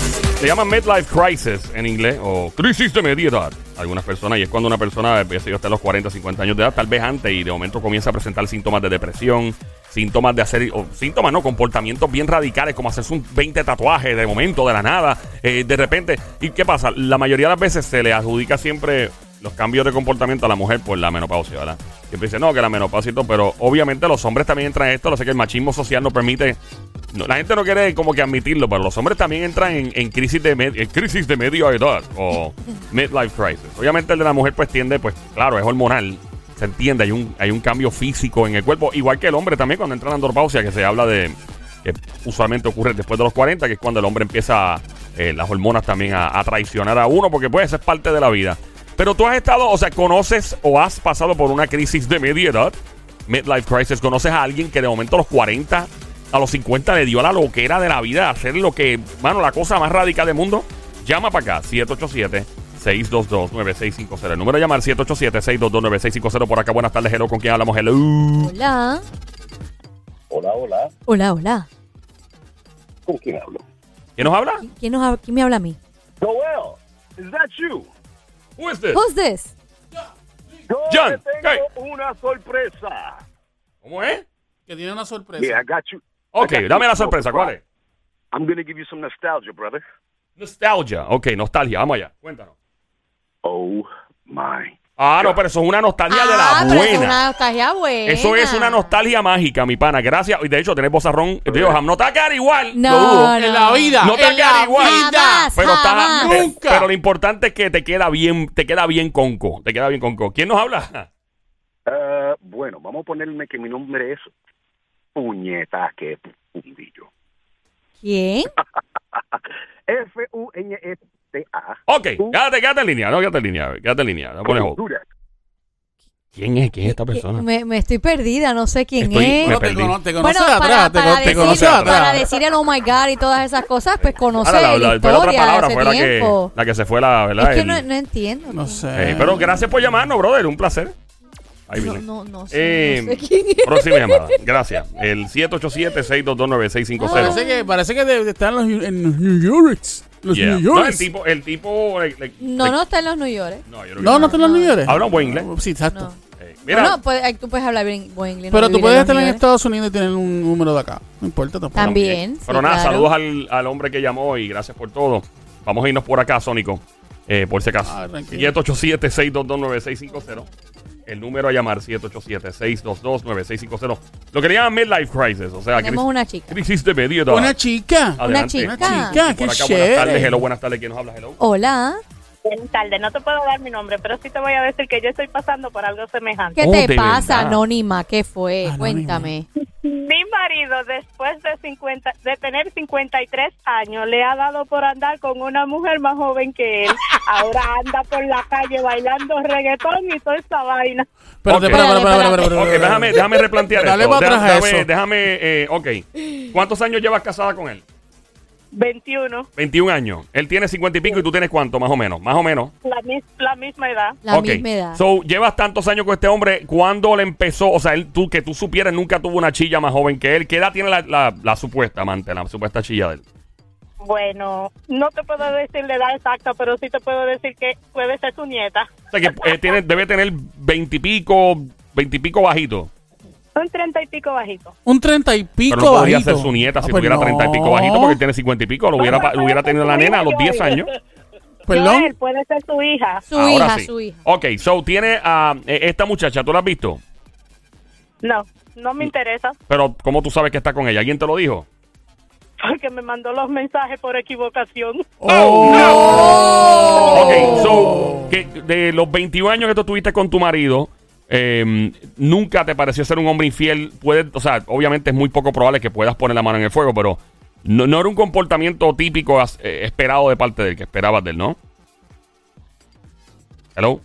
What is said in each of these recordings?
se llama midlife crisis en inglés o crisis de media edad. Algunas personas, y es cuando una persona empieza a los 40, 50 años de edad, tal vez antes, y de momento comienza a presentar síntomas de depresión, síntomas de hacer, síntomas, no, comportamientos bien radicales, como hacerse un 20 tatuajes de momento, de la nada, eh, de repente. ¿Y qué pasa? La mayoría de las veces se le adjudica siempre los cambios de comportamiento a la mujer por la menopausia, ¿verdad? Siempre dice, no, que la menopausia y todo, pero obviamente los hombres también entran en esto, lo sé que el machismo social no permite la gente no quiere como que admitirlo, pero los hombres también entran en, crisis de en crisis de media edad o midlife crisis. Obviamente el de la mujer pues tiende, pues claro, es hormonal, se entiende, hay un, hay un cambio físico en el cuerpo, igual que el hombre también cuando entra en andropausia, que se habla de, que usualmente ocurre después de los 40, que es cuando el hombre empieza eh, las hormonas también a, traicionar a uno, porque pues eso es parte de la vida. Pero tú has estado, o sea, conoces o has pasado por una crisis de media edad, midlife crisis, conoces a alguien que de momento a los 40 a los 50 le dio a la loquera de la vida hacer lo que, mano, la cosa más radical del mundo. Llama para acá, 787-622-9650. El número de llamar 787-622-9650. Por acá, buenas tardes, hello. ¿Con quién hablamos? Hello. Hola. Hola, hola. Hola, hola. ¿Con quién hablo? ¿Quién nos habla? ¿Quién, nos ¿Quién me habla a mí? Joel, is that you? Who is this? Who's this? Yo John, tengo una sorpresa. ¿Cómo es? Que tiene una sorpresa. Yeah, I got you. Ok, dame la sorpresa, ¿cuál es? I'm to give you some nostalgia, brother. Nostalgia, ok, nostalgia, vamos allá, cuéntanos. Oh my. Ah, no, pero eso es una nostalgia de la ah, pero buena. es una nostalgia buena. Eso es una nostalgia mágica, mi pana. Gracias. Y de hecho, tenés vozarrón. Dios, no te va a quedar igual. No, lo dudo. no. En la vida. No te va a en quedar la igual. Jamás. Pero, está, eh, Nunca. pero lo importante es que te queda bien, te queda bien conco. Te queda bien conco. ¿Quién nos habla? Uh, bueno, vamos a ponerme que mi nombre es Puñeta que fundillo. ¿Quién? F-U-N-E-T-A. Ok, quédate, quédate en línea. No, quédate en línea. Quédate en línea. No pones hold. ¿Quién es? ¿Quién es esta persona? Me, me estoy perdida, no sé quién Estoy- es. me Bueno, te, perdí. cono- te conoce Bueno, de para, atrás. te, para con- te decir, conoce de para atrás. decir el oh my god y todas esas cosas, pues conoce Ahora, la, la, la- otra historia de palabra ese fue la que, tiempo. la que se fue la, ¿verdad? es que El- no, no entiendo. No sé. Eh, pero gracias por llamarnos, brother. Un placer. Ahí No, viene. no, no sé, Eh, no sé quién es. Próxima llamada. Gracias. El 787-622-9650. Parece que, parece que de- de- está en los, en los New York. Los Yeah. New No, York. el tipo, el tipo. like- like- No, like- no está en los New York. No, yo No, no está en los New York. Habla un buen inglés. Sí, exacto. No. Eh, mira, Bueno, pues, tú puedes hablar bien buen inglés. no Pero tú puedes estar en. Estados Unidos y tener un número de acá. No importa tampoco. También. Pero sí, nada, claro. saludos al, al hombre que llamó y gracias por todo. Vamos a irnos por acá, Sónico. Eh, por si acaso. Ah, tranquilo. 787-622-9650. El número a llamar, 787-622-9650. Lo que le llaman midlife crisis. O sea, Tenemos crisis, una chica. crisis de media edad. Una chica. Adelante. Una Una chica. chica, Por acá, buenas tardes. Hello, buenas tardes. ¿Quién nos habla? Hello. Hola. Buenas tardes, no te puedo dar mi nombre, pero sí te voy a decir que yo estoy pasando por algo semejante. ¿Qué Oh, te de pasa, verdad. Anónima? ¿Qué fue? Anónima. Cuéntame. Mi marido, después de 50, de tener 53 años, le ha dado por andar con una mujer más joven que él. Ahora anda por la calle bailando reggaetón y toda esa vaina. Espérate, Ok. espérate, espérate, Espérate, espérate, espérate, Ok, espérate. déjame, déjame replantear Dale esto. para atrás a déjame, eso. déjame, eh, ok. ¿Cuántos años llevas casada con él? 21, 21 años. Él tiene 50 y pico y tú tienes cuánto, más o menos. Más o menos. la, mis- la misma edad. La Ok. misma edad. So, llevas tantos años con este hombre. ¿Cuándo le empezó? O sea, él, tú, que tú supieras, nunca tuvo una chilla más joven que él. ¿Qué edad tiene la, la, la supuesta amante, la supuesta chilla de él? Bueno, no te puedo decir la edad exacta, pero sí te puedo decir que puede ser su nieta. O sea, que eh, tiene, debe tener 20 y pico, 20 y pico bajito. Un treinta y pico bajito. Un treinta y pico Pero no podría bajito. ser su nieta si Ah, pues tuviera no. 30 y pico bajito porque él tiene 50 y pico. Lo hubiera, lo hubiera tenido la nena a los 10 años. Perdón. Joel, puede ser su hija. Su Ahora hija, sí. su hija. Ok, so tiene a eh, esta muchacha, ¿tú la has visto? No, no me interesa Pero ¿cómo tú sabes que está con ella? ¿Alguien te lo dijo? porque me mandó los mensajes por equivocación. Oh. Ok, so, que de los 21 años que tú tuviste con tu marido, eh, nunca te pareció ser un hombre infiel. Puede, o sea, obviamente es muy poco probable que puedas poner la mano en el fuego, pero no, no era un comportamiento típico eh, esperado de parte de él, que esperabas de él, ¿no? Hello.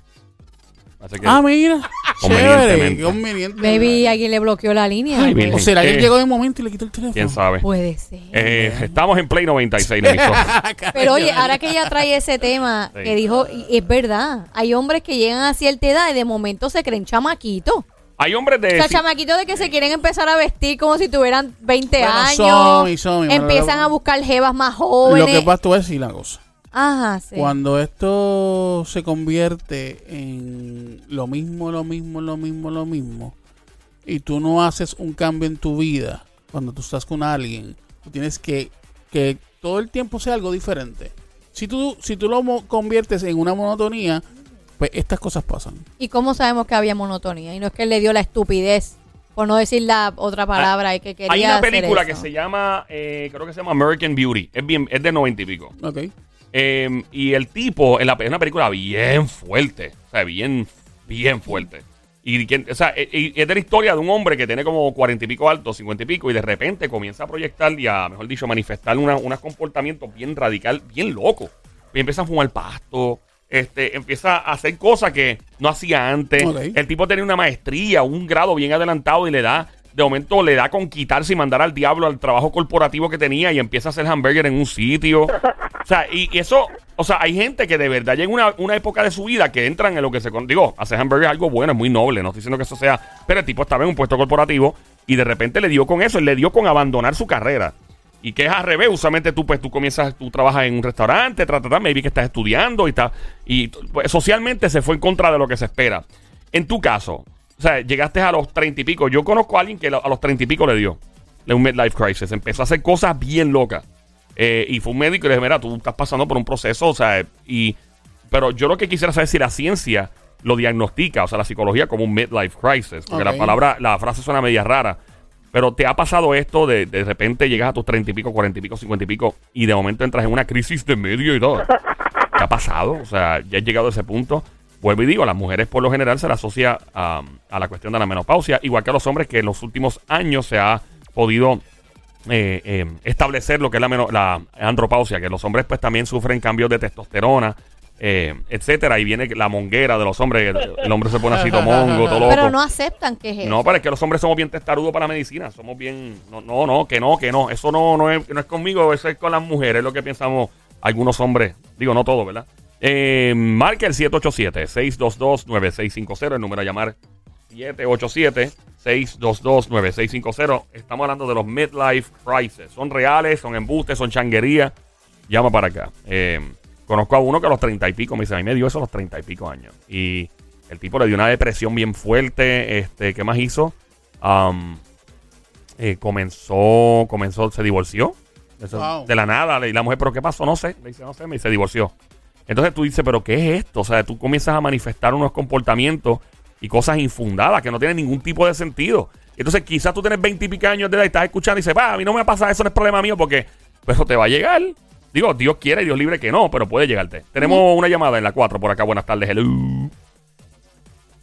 Ah, mira. Chévere. Convenientemente. Conveniente. Maybe alguien le bloqueó la línea. Ay, Virgen. O será que él llegó de momento y le quitó el teléfono. ¿Quién sabe? Puede ser. Eh, estamos en Play 96, la emisora. Pero oye, ahora que ella trae ese tema Sí. que dijo, y es verdad, hay hombres que llegan a cierta edad y de momento se creen chamaquitos. Hay hombres de... O sea, chamaquitos de que se quieren empezar a vestir como si tuvieran 20 Bueno, años. son y son, y bueno, empiezan lo- a buscar jevas más Lo jóvenes. que pasa, tú vas a decir la cosa. Ajá, sí. Cuando esto se convierte en lo mismo, lo mismo, lo mismo, lo mismo, y tú no haces un cambio en tu vida, cuando tú estás con alguien, tú tienes que que todo el tiempo sea algo diferente. Si tú, si tú lo conviertes en una monotonía, pues estas cosas pasan. ¿Y cómo sabemos que había monotonía? Y no es que él le dio la estupidez, por no decir la otra palabra, y que quería Hay una hacer película eso. que se llama, eh, creo que se llama American Beauty. Es bien, es de noventa y pico. Ok. Eh, y el tipo, en la, es una película bien fuerte. O sea, bien, bien fuerte. Y, o sea, e- y es de la historia de un hombre que tiene como cuarenta y pico alto, cincuenta y pico, y de repente comienza a proyectar y a, mejor dicho, manifestar una- unos comportamientos bien radical, bien loco. Y empieza a fumar pasto, este, empieza a hacer cosas que no hacía antes. El tipo tenía una maestría, un grado bien adelantado y le da, de momento le da con quitarse y mandar al diablo al trabajo corporativo que tenía y empieza a hacer hamburger en un sitio. O sea, y, eso, o sea, hay gente que de verdad llega una, una época de su vida que entran en lo que se... Digo, hacer hamburger es algo bueno, es muy noble, no estoy diciendo que eso sea... Pero el tipo estaba en un puesto corporativo y de repente le dio con eso, él le dio con abandonar su carrera. Y que es al revés, usualmente tú pues tú comienzas, tú trabajas en un restaurante, tra, tra, tra, maybe que estás estudiando y está y pues, socialmente se fue en contra de lo que se espera. En tu caso, o sea, llegaste a los treinta y pico. Yo conozco a alguien que a los treinta y pico le dio le un midlife crisis. Empezó a hacer cosas bien locas. Eh, y fue un médico y le dije, mira, tú estás pasando por un proceso, o sea, y... Pero yo lo que quisiera saber es si la ciencia lo diagnostica, o sea, la psicología como un midlife crisis. Porque la palabra, la frase suena media rara. Pero te ha pasado esto de de repente llegas a tus treinta y pico, cuarenta y pico, cincuenta y pico, y de momento entras en una crisis de medio y todo. ¿Qué ha pasado? O sea, ya has llegado a ese punto. Vuelvo y digo, a las mujeres por lo general se le asocia a, a la cuestión de la menopausia, igual que a los hombres que en los últimos años se ha podido eh, eh, establecer lo que es la, la andropausia, que los hombres pues también sufren cambios de testosterona, eh, etcétera, y viene la monguera de los hombres, el, el hombre se pone así todo mongo, todo loco. Pero no aceptan que es eso. No, pero es que los hombres somos bien testarudos para la medicina. Somos bien. No, no, no, que no, que no. Eso no, no, es, no es conmigo, eso es con las mujeres, es lo que pensamos algunos hombres. Digo, no todos, ¿verdad? Eh, marca el 787-622-9650, el número a llamar 787-622-9650. Estamos hablando de los midlife crisis. Son reales, son embustes, son changuerías. Llama para acá. Eh, conozco a uno que a los treinta y pico me dice, a mí me dio eso a los treinta y pico años. Y el tipo le dio una depresión bien fuerte. Este, ¿Qué más hizo? Eh, comenzó, comenzó, se divorció. Eso, Wow. De la nada. Y la mujer, ¿pero qué pasó? No sé. Le dice, no sé, me dice, se divorció. Entonces tú dices, ¿pero qué es esto? O sea, tú comienzas a manifestar unos comportamientos y cosas infundadas que no tienen ningún tipo de sentido. Entonces quizás tú tienes 20 y pico años de edad y estás escuchando y dices, va, a mí no me pasa eso, no es problema mío porque, pero te va a llegar. Digo, Dios quiere y Dios libre que no, pero puede llegarte. Tenemos una llamada en la 4 por acá. Buenas tardes. Hello.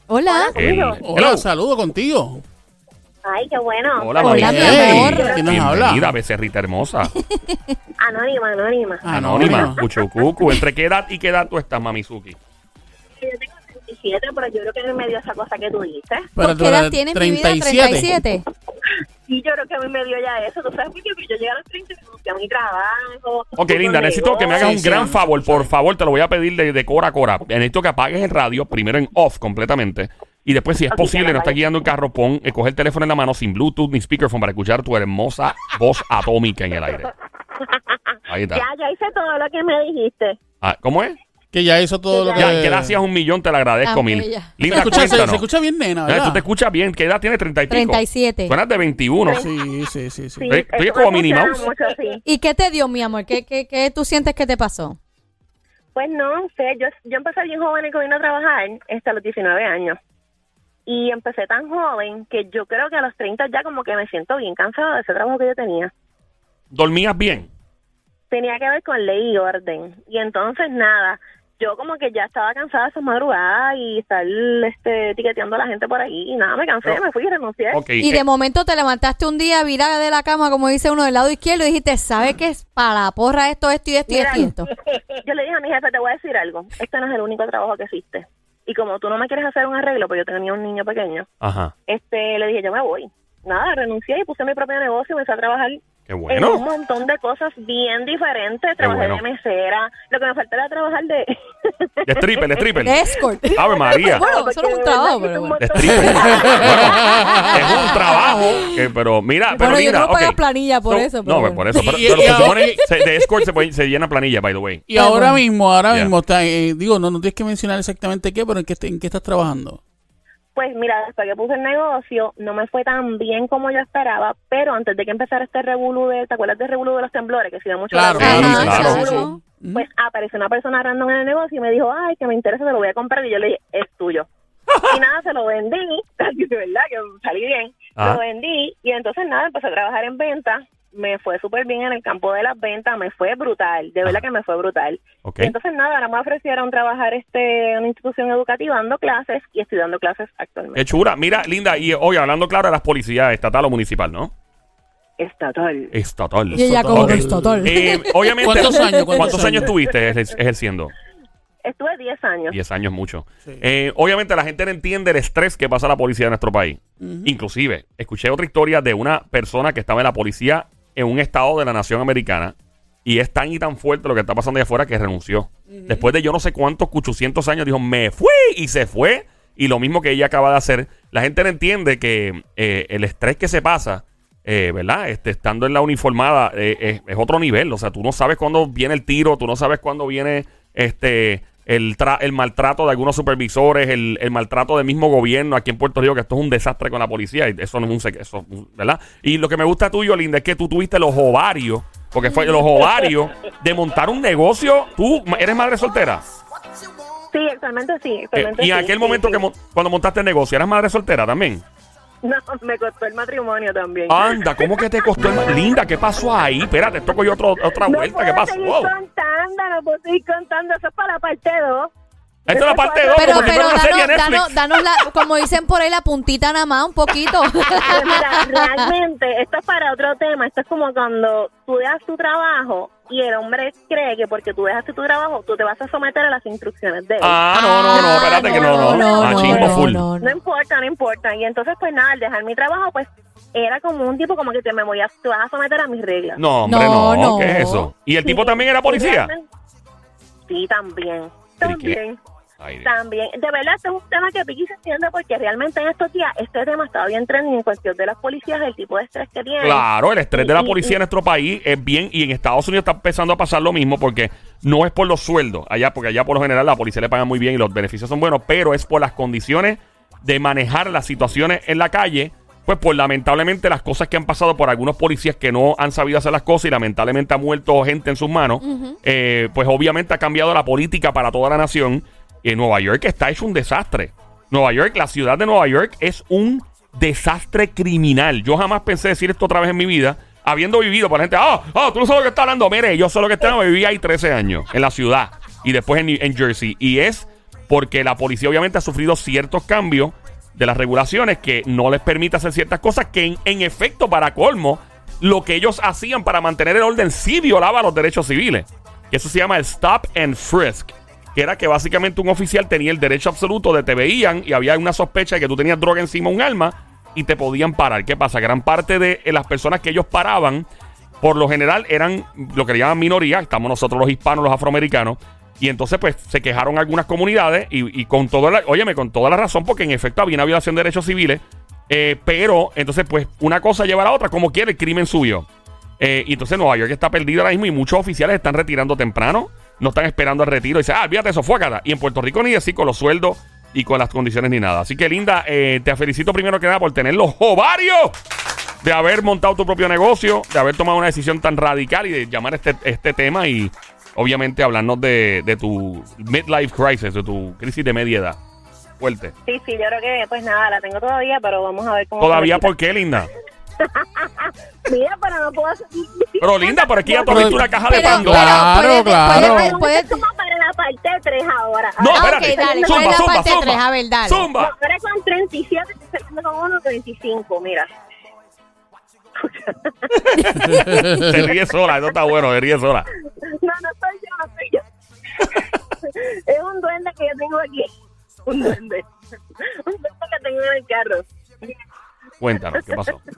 Hola. El- Hola, hello. saludo contigo. Ay, qué bueno. Hola, Hola, María. mi amor. ¿Quién nos Bienvenida, habla? becerrita hermosa. Anónima, anónima. Anónima. Cuchucucu. ¿Entre qué edad y qué edad tú estás, Mamizuki? Yo tengo 37, pero yo creo que a mí me dio esa cosa que tú dices. Pero ¿Por tú qué edad tienes, mi vida? 37. Y yo creo que a mí me dio ya eso. ¿Tú sabes por qué? Porque yo llegué a los 30 y renuncié a mi trabajo. Ok, linda, necesito que me hagas Sí, un sí. gran favor. Por favor, te lo voy a pedir de, de cora a cora. Necesito que apagues el radio, primero en off completamente. Y después, si es Ok, posible, no lo apagué. guiando el carro, pon, eh, coge el teléfono en la mano sin Bluetooth ni speakerphone para escuchar tu hermosa voz atómica en el aire. Ahí está. Ya, ya hice todo lo que me dijiste. Ah, ¿Cómo es? Que ya hizo todo lo que... Ya, gracias un millón, te lo agradezco mil. bella. Se Linda, escucha, se, se escucha bien, nena, Eh, ¿verdad? Tú te escuchas bien. ¿Qué edad tienes? 30 y pico. 37. Suenas de 21. Sí, sí, sí, sí. Sí, Estoy- como Minnie Mouse. mucho, sí. ¿Y qué te dio, mi amor? ¿Qué, qué, qué tú sientes que te pasó? Pues no sé, yo, yo empecé bien joven y que vine a trabajar hasta los 19 años. Y empecé tan joven que yo creo que a los 30 ya como que me siento bien cansada de ese trabajo que yo tenía. ¿Dormías bien? Tenía que ver con ley y orden. Y entonces nada, yo como que ya estaba cansada de esas madrugadas y estar este, etiqueteando a la gente por ahí. Y nada, me cansé, Pero- me fui y renuncié. Ok. Y eh, de momento te levantaste un día virada de la cama, como dice uno del lado izquierdo, y dijiste, ¿sabe qué es para la porra esto, esto y esto y esto? yo le dije a mi jefe, te voy a decir algo, este no es el único trabajo que existe. Y como tú no me quieres hacer un arreglo, pues yo tenía un niño pequeño, Ajá. este le dije, yo me voy. Nada, renuncié y puse mi propio negocio, empecé a trabajar Qué En un bueno. montón de cosas bien diferentes. Trabajé bueno. de mesera. Lo que me falta era trabajar de... De stripper, de stripper. De escort. Ave María. Bueno, eso no es un trabajo, pero De bueno. stripper. Bueno, es un trabajo. eh, pero mira, pero Bueno, yo linda, no pago ok. planilla por eso, pero No, bueno. por eso. Pero, Y- pero y se supone se- de escort se, puede- se llena planilla, by the way. Y ahora mismo, ahora Yeah. mismo está, eh, digo, no, no tienes que mencionar exactamente qué, pero en qué, en qué estás trabajando. Pues mira, después que puse el negocio, no me fue tan bien como yo esperaba, pero antes de que empezara este revolú de, ¿te acuerdas del revolú de los temblores? Que se dio mucho Claro, la- claro, Ajá, claro. sí, sí, sí. Pues apareció una persona random en el negocio y me dijo, ay, que me interesa, te lo voy a comprar. Y yo le dije, es tuyo. y nada, se lo vendí, de verdad que salí bien. Ajá. Lo vendí y entonces nada, empecé a trabajar en ventas. Me fue súper bien en el campo de las ventas, me fue brutal, de verdad que me fue brutal. Ok. Y entonces nada, ahora me ofrecieron trabajar este en una institución educativa dando clases y estoy dando clases actualmente. Qué chura. Mira, linda, y hoy hablando claro de las policías estatal o municipal, ¿no? Estatal. Estatal. Y ella como Ok. que es total. Eh, obviamente. ¿Cuántos años? ¿Cuántos, ¿Cuántos años años? tuviste ejer- ejerciendo? Estuve 10 años. 10 años mucho. Sí. Eh, obviamente la gente no entiende el estrés que pasa la policía en nuestro país. Inclusive, escuché otra historia de una persona que estaba en la policía en un estado de la nación americana y es tan y tan fuerte lo que está pasando allá afuera que renunció. Después de yo no sé cuántos 800 años dijo, me fui y se fue. Y lo mismo que ella acaba de hacer. La gente no entiende que eh, el estrés que se pasa, eh, ¿verdad? Este, estando en la uniformada eh, es, es otro nivel. O sea, tú no sabes cuándo viene el tiro, tú no sabes cuándo viene este el, tra- el maltrato de algunos supervisores, el, el maltrato del mismo gobierno aquí en Puerto Rico, que esto es un desastre con la policía, y eso no es un secreto, ¿verdad? Y lo que me gusta tuyo, Linda, es que tú tuviste los ovarios, porque fue los ovarios de montar un negocio. ¿Tú eres madre soltera? Sí, actualmente sí. Eh, y en aquel sí, momento sí. que mo- cuando montaste el negocio, ¿eras madre soltera también? No, me costó el matrimonio también. Anda, ¿cómo que te costó el ma- Linda, ¿qué pasó ahí? Espérate, esto cogió otro, otra no vuelta, ¿qué pasó? seguir Wow. contando, no puedo seguir contando. Eso es para la parte 2. Esta es la parte 2, Pero, como si pero fuera una serie de danos, Netflix. danos, danos la, como dicen por ahí, la puntita nada más, un poquito. Pues mira, realmente, esto es para otro tema. Esto es como cuando tú dejas tu trabajo y el hombre cree que porque tú dejaste tu trabajo, tú te vas a someter a las instrucciones de él. Ah, no, no, no, espérate que no, no. Machismo full. no, No no. importa, no importa. Y entonces, pues nada, al dejar mi trabajo, pues era como un tipo como que te me voy a, te vas a someter a mis reglas. No, hombre, No, no, no. ¿qué es eso? ¿Y el tipo Sí, también era policía? Sí, también. ¿Pero? También. Ay. También, de verdad, este es un tema que Piqui se entiende porque realmente en estos días este tema estaba bien trending en cuestión de las policías, el tipo de estrés que tienen. Claro, el estrés de la y- policía en nuestro país es bien, y en Estados Unidos está empezando a pasar lo mismo porque no es por los sueldos, allá, porque allá por lo general la policía le paga muy bien y los beneficios son buenos, pero es por las condiciones de manejar las situaciones en la calle, pues por lamentablemente las cosas que han pasado por algunos policías que no han sabido hacer las cosas y lamentablemente ha muerto gente en sus manos, eh, pues obviamente ha cambiado la política para toda la nación. En Nueva York está hecho un desastre. Nueva York, la ciudad de Nueva York es un desastre criminal. Yo jamás pensé decir esto otra vez en mi vida, habiendo vivido por la gente, ah, ah, tú no sabes lo que está hablando. Mire, yo sé lo que está hablando, viví ahí 13 años en la ciudad y después en, en Jersey. Y es porque la policía obviamente ha sufrido ciertos cambios de las regulaciones que no les permite hacer ciertas cosas que en, en efecto, para colmo, lo que ellos hacían para mantener el orden sí violaba los derechos civiles. Eso se llama el stop and frisk. Que era que básicamente un oficial tenía el derecho absoluto de te veían y había una sospecha de que tú tenías droga encima un arma y te podían parar. ¿Qué pasa? Gran parte de eh, las personas que ellos paraban, por lo general, eran lo que le llaman minoría. Estamos nosotros los hispanos, los afroamericanos. Y entonces, pues, se quejaron algunas comunidades y, con toda la, óyeme, con toda la razón, porque en efecto había una violación de derechos civiles. eh, pero, entonces, pues, una cosa lleva a la otra, como quiere, el crimen subió. Eh, y entonces Nueva York está perdido ahora mismo y muchos oficiales están retirando temprano. No están esperando el retiro. Y dicen, ah, olvídate eso, fue acá. Y en Puerto Rico ni así con los sueldos y con las condiciones ni nada. Así que, Linda, eh, te felicito primero que nada por tener los ovarios de haber montado tu propio negocio, de haber tomado una decisión tan radical y de llamar este, este tema y obviamente hablarnos de, de tu midlife crisis, de tu crisis de media edad. Fuerte. Sí, sí, yo creo que, pues nada, la tengo todavía, pero vamos a ver cómo. ¿Todavía por qué, Linda? Mira, pero no puedo hacer. Pero, Linda, por aquí ya tú una caja de Pero, Pandora. Claro, pero, puede- claro. puede- Pero puede- es como para la parte 3 ahora. No, Ah, espérate. dale, ¿cuál zumba, es la zumba, parte zumba. tres? A ver, dale. No, Zumba. ahora con 37, estoy saliendo con uno 25, mira. Se ríe sola, eso está bueno, se ríe sola. No, no soy yo, no soy yo. es un duende que yo tengo aquí. Un duende. Un duende que tengo en el carro. Cuéntanos, ¿qué pasó?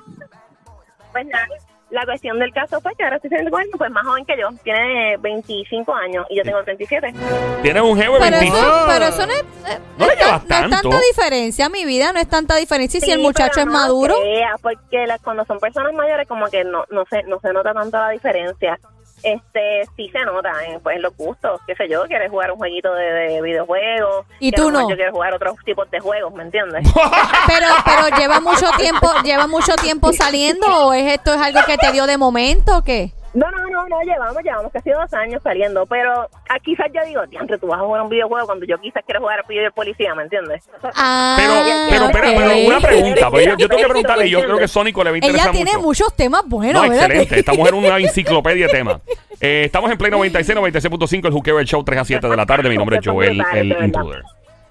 Pues nada, la cuestión del caso fue que ahora estoy con alguien pues más joven que yo. Tiene 25 años y yo tengo 37. Tienes un jevo de Pero 25. eso, pero eso no es, eh, No es no es tanta diferencia, mi vida, no es tanta diferencia. Y si Sí, el muchacho pero es no maduro, creas, porque las- cuando son personas mayores como que no no se no se nota tanto la diferencia. Este sí se nota en, pues, en los gustos, qué sé yo, quieres jugar un jueguito de, de videojuegos Y tú no. Yo quiero jugar otros tipos de juegos, ¿me entiendes? pero pero lleva mucho tiempo, lleva mucho tiempo saliendo o es esto es algo que te dio de momento o qué? No, no, no, no, llevamos, llevamos casi dos años saliendo, pero ah, quizás yo digo, diantre, tú vas a jugar un videojuego cuando yo quizás quiero jugar a pillo del policía, ¿me entiendes? Ah, Pero, pero, espera, pero una pregunta. porque yo, yo tengo que preguntarle, yo creo que Sónico le va a interesar Ella tiene mucho. muchos temas buenos, No, ¿verdad? excelente. Esta mujer es una enciclopedia de temas. Eh, estamos en Play 96, 96.5, el Juqueo, el show 3 a 7 de la tarde. Mi nombre es Joel, el intruder.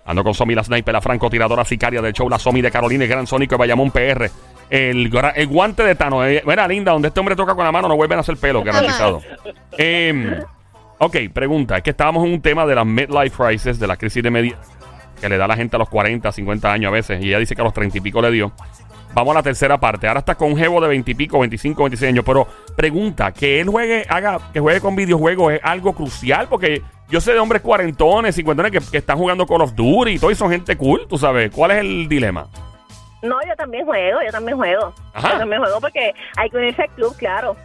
Ando con Somi, la sniper, la francotiradora sicaria del show, la Somi de Carolina, el gran Sónico de Bayamón PR. El, el guante de Tano. Eh, mira, linda, donde este hombre toca con la mano no vuelven a hacer pelo, garantizado. Em, ok, pregunta. Es que estábamos en un tema de las midlife crisis, de la crisis de media que le da a la gente a los 40, 50 años a veces. Y ella dice que a los 30 y pico le dio. Vamos a la tercera parte. Ahora está con jevo de 20 y pico, 25, 26 años. Pero pregunta, que él juegue, haga, que juegue con videojuegos es algo crucial. Porque yo sé de hombres cuarentones, cincuentones que, que están jugando Call of Duty y todo y son gente cool, tú sabes. ¿Cuál es el dilema? No, yo también juego, yo también juego. Ajá. Yo también juego porque hay que unirse al club, claro.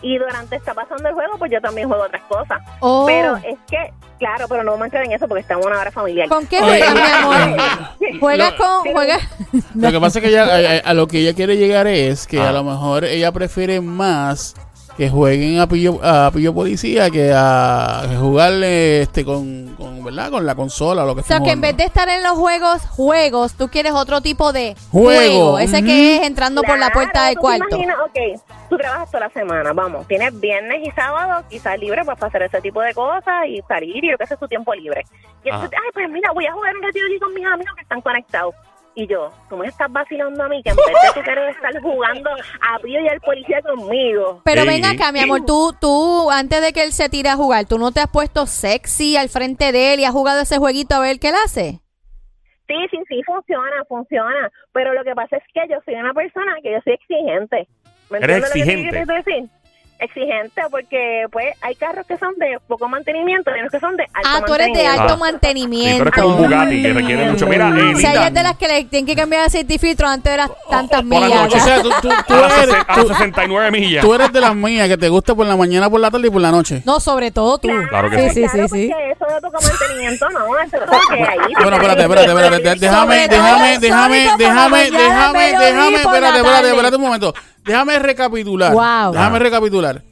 Y durante está pasando el juego, pues yo también juego otras cosas. Oh. Pero es que, claro, pero no vamos a entrar en eso porque estamos en una hora familiar. ¿Con qué juegas, mi amor? ¿Juegas con, Sí. juegas? Lo que pasa es que ella, a, a lo que ella quiere llegar es que Ah. a lo mejor ella prefiere más que jueguen a pillo, a pillo policía que a que jugarle este con, con, ¿verdad? con la consola o lo que O sea, que en vez de estar en los juegos, juegos, tú quieres otro tipo de Juego, juego. Ese ujú. que es entrando por la puerta del Claro, cuarto. imaginas, ok, tú trabajas toda la semana, vamos, tienes viernes y sábado quizás libre pues, para hacer ese tipo de cosas y salir y lo que hace tu tiempo libre. Y entonces, ay, pues mira, voy a jugar un ratito aquí con mis amigos que están conectados. Y yo, tú me estás vacilando a mí, que en vez de tú querer estar jugando a Pío y al policía conmigo. Pero ven acá, mi amor, tú, tú, antes de que él se tire a jugar, ¿tú no te has puesto sexy al frente de él y has jugado ese jueguito a ver qué él hace? Sí, sí, sí, funciona, funciona. Pero lo que pasa es que yo soy una persona que yo soy exigente. ¿Me Eres entiendes lo que te decir? Exigente porque pues hay carros que son de poco mantenimiento y otros que son de alto Ah, tú eres de mantenimiento. alto Ah. Sí, mantenimiento. pero es como un Bugatti que requiere mucho. Mira, eh, Si hay linda, es de las que le tienen que cambiar aceite y filtro antes de las tantas por la millas. noche. O sea, tú, tú, tú eres, a las tú- 69 millas. tú eres de las mías que te gusta por la mañana, por la tarde y por la noche. No, sobre todo tú. Claro que sí, sí. sí, Claro, sí, sí. eso de poco mantenimiento no, eso es que ahí. Bueno, espérate, espérate, espérate. Déjame, déjame, déjame, déjame, déjame, déjame, espérate, espérate, espérate un momento. Déjame recapitular. Wow. Déjame Ah. recapitular.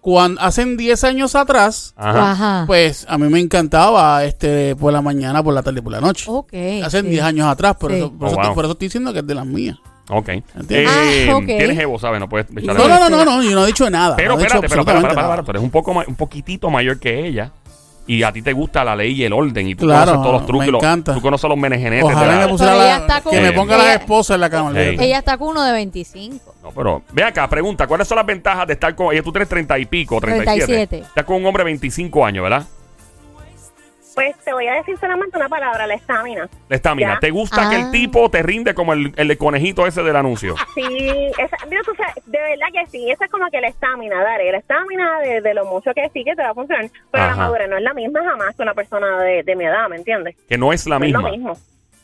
Cuando, hace 10 años atrás, Ajá. Ajá. pues a mí me encantaba este por la mañana, por la tarde y por la noche. ok. Hace sí. 10 años atrás, por, Sí. eso, por, Oh, eso, wow. por eso estoy diciendo que es de las mías. Ok. ¿Entiendes? Eh, Ah, ok. Tienes jevo, ¿sabes? No puedes echarle No, no, no, no, no, yo no he dicho nada. Pero no espérate, pero para, para, para, nada. tú eres un poco un poquitito mayor que ella y a ti te gusta la ley y el orden y tú Claro, conoces todos los me trucos, y los- encanta. tú conoces los menegenetes. Ojalá me la- está con- que me ponga ella- las esposas en la cama. Sí. olvídate. Ella está con uno de 25. No, pero ve acá, pregunta, ¿cuáles son las ventajas de estar con ella? Tú tienes 30 y pico, 37. 37. Estás con un hombre de 25 años, ¿verdad? Pues te voy a decir solamente una palabra, la estamina. La estamina. Ya. ¿Te gusta que Ah. el tipo te rinde como el, el de conejito ese del anuncio? Sí, esa, mira, tú sabes, de verdad que sí, esa es como que la estamina, dale, la estamina de, de lo mucho que sí que te va a funcionar, pero Ajá. la madurez no es la misma jamás que una persona de, de mi edad, ¿me entiendes? Que no es la No es lo misma. mismo.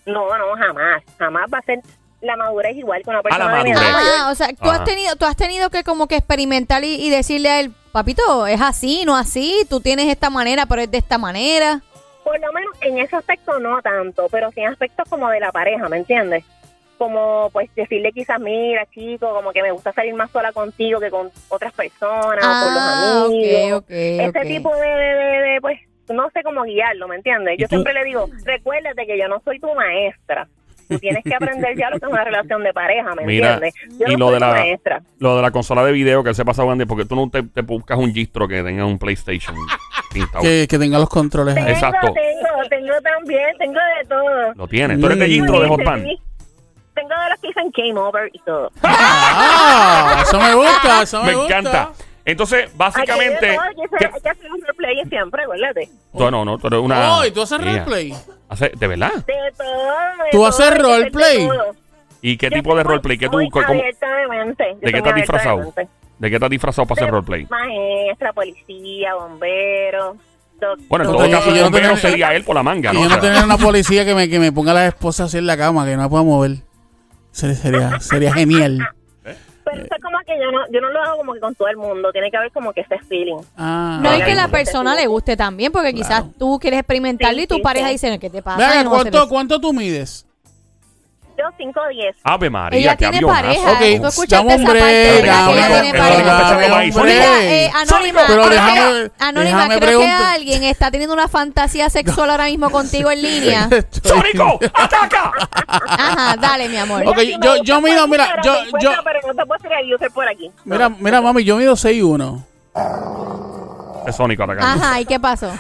No, no, jamás, jamás va a ser la madurez igual que una persona la de mi madurez. edad. Ah, o sea, tú Ajá. has tenido, tú has tenido que como que experimentar y, y decirle a él, papito, es así, no así, tú tienes esta manera, pero es de esta manera. Por lo menos en ese aspecto no tanto, pero sí en aspectos como de la pareja, ¿me entiendes? Como pues decirle quizás, mira chico, como que me gusta salir más sola contigo que con otras personas o con los Ah, amigos. ok, ok, Ese tipo de, de, de- pues, no sé cómo guiarlo, ¿me entiendes? ¿Y Yo siempre le digo, recuérdate que yo no soy tu maestra. Tú tienes que aprender ya lo que es una relación de pareja, ¿me Mira, entiendes? Yo y no lo de la- maestra. Lo de la consola de video que él se pasa jugando, porque tú no te, te buscas un gistro que tenga un PlayStation pintado. Que, que tenga los controles ahí. Tengo, Exacto. tengo, tengo también, tengo de todo. Lo tienes. Tú eres de gistro de hot Sí, band. sí. Tengo de los que dicen game over y todo. Ah, eso me gusta, eso me, Me gusta. encanta. Entonces, básicamente. hay que hacer- ¿qué- hay que hacer un replay siempre, acuérdate. No, no, no, tú eres una. Oh, ¿y tú haces Mía. roleplay? Hace- ¿De verdad? De todo. de ¿Tú todo, haces roleplay? ¿Y qué Yo tipo de roleplay? ¿Qué tú, muy cómo- abiertamente. Yo ¿De qué estás disfrazado? abiertamente. ¿De qué has disfrazado para hacer roleplay? Maestra, policía, bombero. doctor. Bueno, en No, todo yo- caso, yo no sería él por la manga, Y ¿no? yo no tener una policía que me, que me ponga a la esposa así en la cama, que no la pueda mover. Sería, sería, sería genial. Pero eso es como que yo no, yo no lo hago como que con todo el mundo. Tiene que haber como que ese feeling. Ah, No, y ok. que la persona le guste también, porque quizás Claro. tú quieres experimentarlo y tu Sí, pareja sí. dice, ¿qué te pasa? Venga, no ¿cuánto, eso". ¿cuánto tú mides? Yo 5'10. Ave María, Ella qué tiene avionazo. pareja. Ok, ¿Tú escuchaste esa un parte? break, ¿Verdad que ella tiene pareja? Mira, eh, Anónima, Pero creo déjame- que- Anónima, déjame creo que preguntar. alguien está teniendo una fantasía sexual ahora mismo contigo en línea. ¡Sónico! ¡Ataca! Ajá, dale, mi amor. Ok, si yo- yo mido, por mira, yo- yo- Pero no te puedo tirar por aquí. Mira, mira, mami, yo mido 6'1". Es Sónico atacando. Ajá, ¿y qué pasó?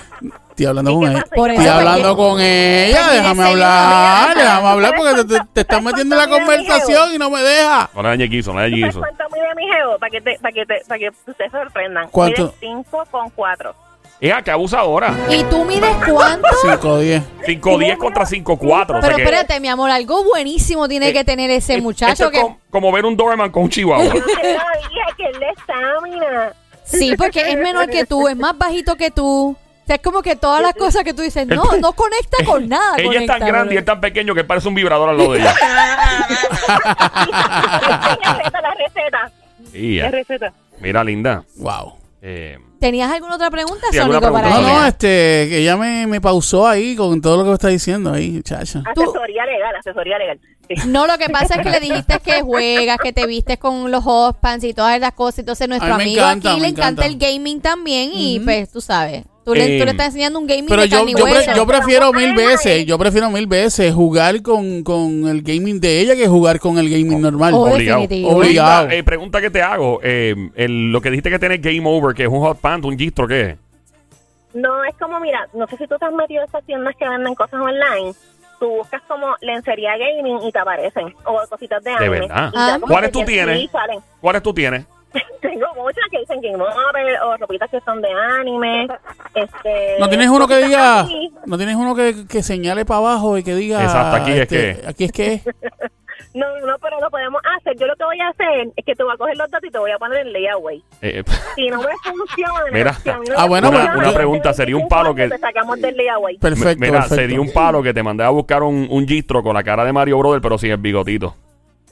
Estoy hablando ¿Y con ella. Por Estoy eso, hablando con ella, Pues déjame hablar, déjame hablar ¿sabes porque te, te- te estás metiendo en la conversación y no me deja. No le dañe quiso, no le dañe ¿Sabes quiso. cuánto mide mi geo? Para que, te, para que, te, para que ustedes se sorprendan. ¿Cuánto? Mide 5 con 4. Ea, qué abusadora. ¿Y tú mides cuánto? 5'10". 5'10 contra 5'4. O sea Pero que espérate, mi amor, algo buenísimo tiene Eh, que tener ese es- muchacho es que... como, como ver un Doberman con un chihuahua. Yo que él le estamina. Sí, porque es menor que tú, es más bajito que tú. O sea, es como que todas las cosas que tú dices, no, no conecta con nada. ella es tan conecta, grande y es tan pequeño que parece un vibrador al lado de ella. la receta, la receta. Y La ya. receta. Mira, linda. Wow. eh, ¿Tenías alguna otra pregunta, Sí, alguna Sónico, para No, ella? no, este, que ella me, me pausó ahí con todo lo que me está diciendo ahí, muchacha. Asesoría legal, asesoría legal. Sí. No, lo que pasa es que le dijiste que juegas, que te vistes con los hot pants y todas esas cosas. Entonces, nuestro amigo encanta, aquí le encanta encanta. el gaming también. Y pues, tú sabes, tú le, Eh, tú le estás enseñando un gaming Pero de yo, carne y yo, pre- yo prefiero mil veces, yo prefiero mil veces jugar con, con el gaming de ella que jugar con el gaming normal. Oh, obligado. definitivo. Obligado. Linda, eh, pregunta que te hago. eh, el- lo que dijiste que tiene Game Over, que es un hot pant, un gistro, ¿qué es? No, es como, mira, no sé si tú te has metido a esas tiendas que venden cosas online. Tú buscas como lencería gaming y te aparecen. O cositas de anime. verdad? Y ya Ah. como ¿Cuáles que tú tienes? Sí, salen. ¿Cuáles tú tienes? Tengo muchas que dicen Game Over o ropitas que son de anime. Este, No tienes uno que diga, no tienes uno que, que señale para abajo y que diga, Exacto, aquí es este, que- aquí es que, No, no, pero lo podemos hacer. Yo lo que voy a hacer es que te voy a coger los datos y te voy a poner en layaway. Eh, Si no me funciona, Mira. si no Ah, bueno, funciona, una- una yo te pregunta, sería un un palo que- Te sacamos del layaway. perfecto, mira, perfecto. sería un palo que te mandé a buscar un, un gistro con la cara de Mario Brother, pero sin el bigotito.